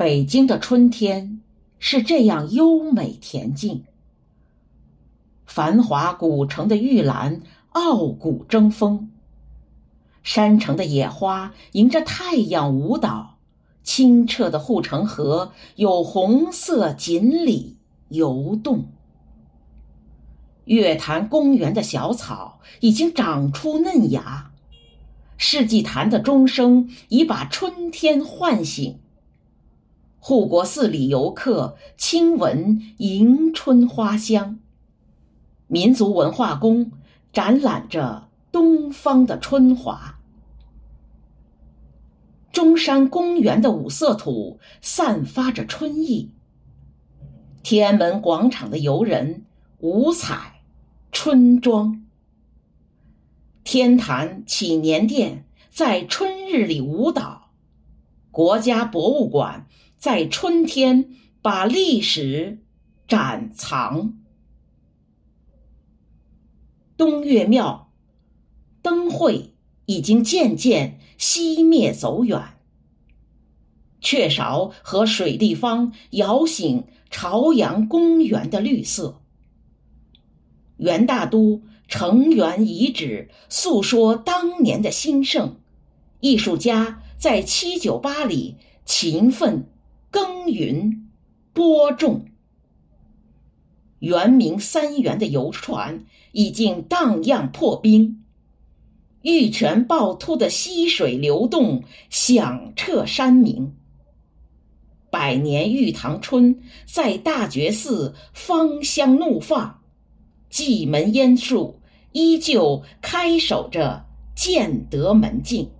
北京的春天是这样优美恬静，繁华古城的玉兰傲骨争锋，山城的野花迎着太阳舞蹈，清澈的护城河有红色锦鲤游动。月坛公园的小草已经长出嫩芽，世纪坛的钟声已把春天唤醒。护国寺里游客亲闻迎春花香，民族文化宫展览着东方的春华。中山公园的五色土散发着春意，天安门广场的游人五彩春装，天坛祈年殿在春日里舞蹈，国家博物馆。在春天，把历史展藏。东岳庙灯会已经渐渐熄灭走远，雀巢和水立方摇醒朝阳公园的绿色。元大都城垣遗址诉说当年的兴盛，艺术家在七九八里勤奋。耕耘，播种。圆明三元的游船已经荡漾破冰，玉泉趵突的溪水流动响彻山明。百年玉堂春在大觉寺芳香怒放，蓟门烟树依旧开守着建德门径。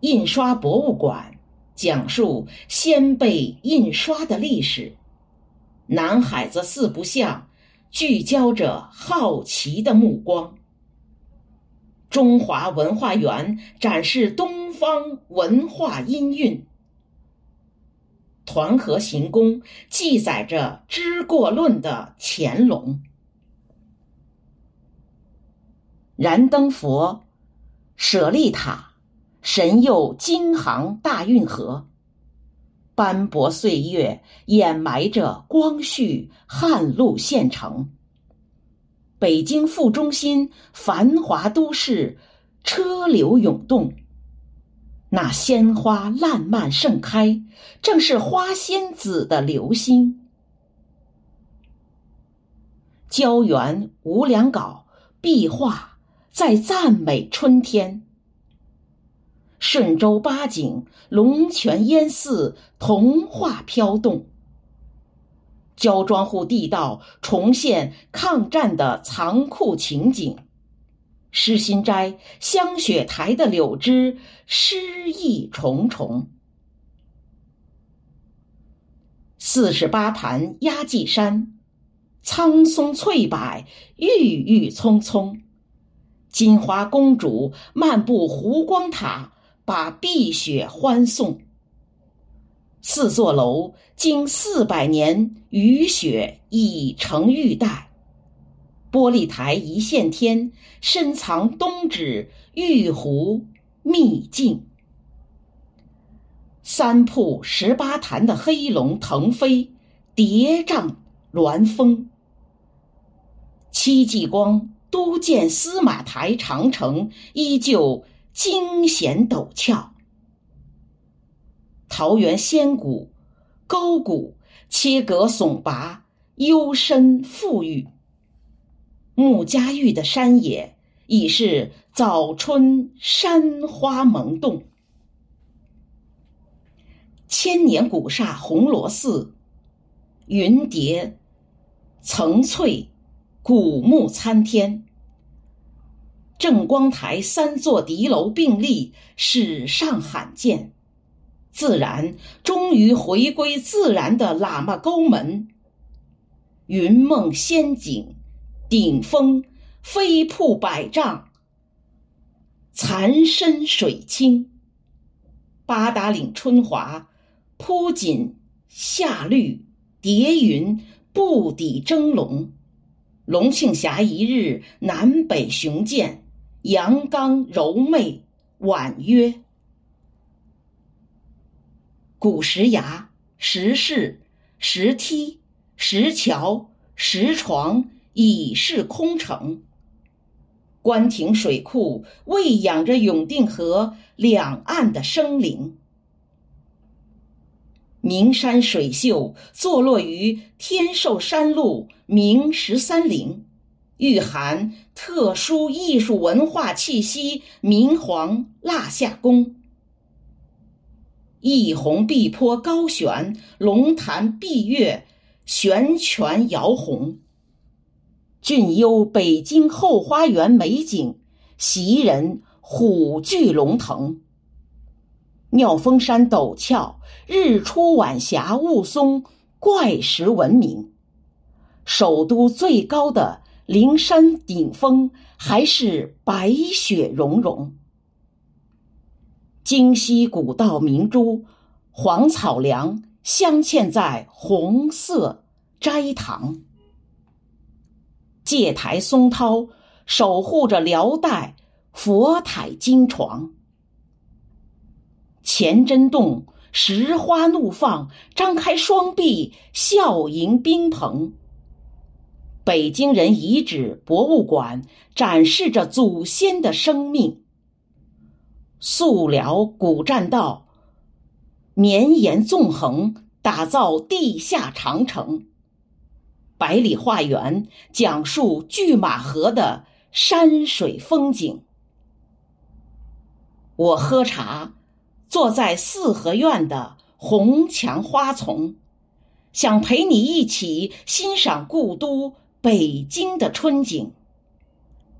印刷博物馆。讲述先辈印刷的历史，南海子四不像聚焦着好奇的目光。中华文化园展示东方文化音韵。团河行宫记载着知过论的乾隆。燃灯佛，舍利塔。神佑京杭大运河，斑驳岁月掩埋着光绪汉路县城。北京副中心繁华都市，车流涌动。那鲜花烂漫盛开，正是花仙子的流星。胶原无良稿壁画在赞美春天。顺州八景，龙泉烟寺，童话飘动。焦庄户地道重现抗战的残酷情景，诗心斋香雪台的柳枝诗意重重。四十八盘压髻山，苍松翠柏郁郁葱葱。金花公主漫步湖光塔。把碧雪欢送。四座楼经四百年雨雪已成玉带，玻璃台一线天，深藏东指玉壶秘境。三瀑十八潭的黑龙腾飞，叠嶂峦峰。戚继光督建司马台长城，依旧。惊险陡峭，桃源仙谷沟谷切割耸拔，幽深富裕。穆家峪的山野已是早春山花萌动。千年古刹红螺寺，云叠层翠，古木参天。正光台三座敌楼并立，史上罕见。自然终于回归自然的喇嘛沟门，云梦仙境，顶峰飞瀑百丈，残深水清。八达岭春华，铺锦夏绿，叠云不抵峥嵘。龙庆峡一日南北雄健。阳刚柔媚婉约，古石崖、石室、石梯、石桥、石床已是空城。官亭水库喂养着永定河两岸的生灵。名山水秀坐落于天寿山路明十三陵，蕴含特殊艺术文化气息。明皇蜡下宫，一泓碧波高悬，龙潭碧月悬泉摇红。俊幽北京后花园美景，袭人虎踞龙腾。妙峰山陡峭，日出晚霞雾凇，怪石闻名。首都最高的灵山顶峰还是白雪融融。京西古道明珠，黄草梁镶嵌在红色斋堂。戒台松涛守护着辽代佛台金床。钱真洞石花怒放，张开双臂笑迎宾朋。北京人遗址博物馆展示着祖先的生命。素辽古栈道绵延纵横，打造地下长城。百里画园讲述拒马河的山水风景。我喝茶。坐在四合院的红墙花丛，想陪你一起欣赏故都北京的春景。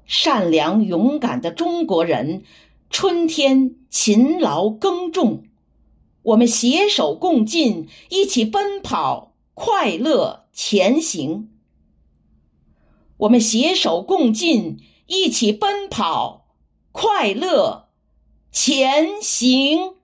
善良勇敢的中国人，春天勤劳耕种，我们携手共进，一起奔跑，快乐前行。我们携手共进，一起奔跑，快乐前行。